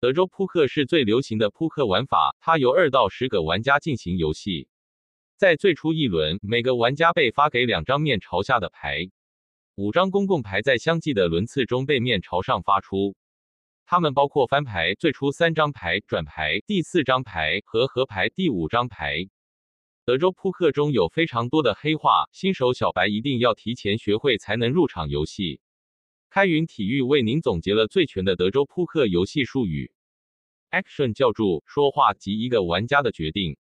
德州扑克是最流行的扑克玩法，它由二到十个玩家进行游戏。在最初一轮，每个玩家被发给两张面朝下的牌，五张公共牌在相继的轮次中被面朝上发出。它们包括翻牌、最初三张牌、转牌、第四张牌和合牌第五张牌。德州扑克中有非常多的黑话，新手小白一定要提前学会才能入场游戏。开云体育为您总结了最全的德州扑克游戏术语：Action 叫住，说话及一个玩家的决定。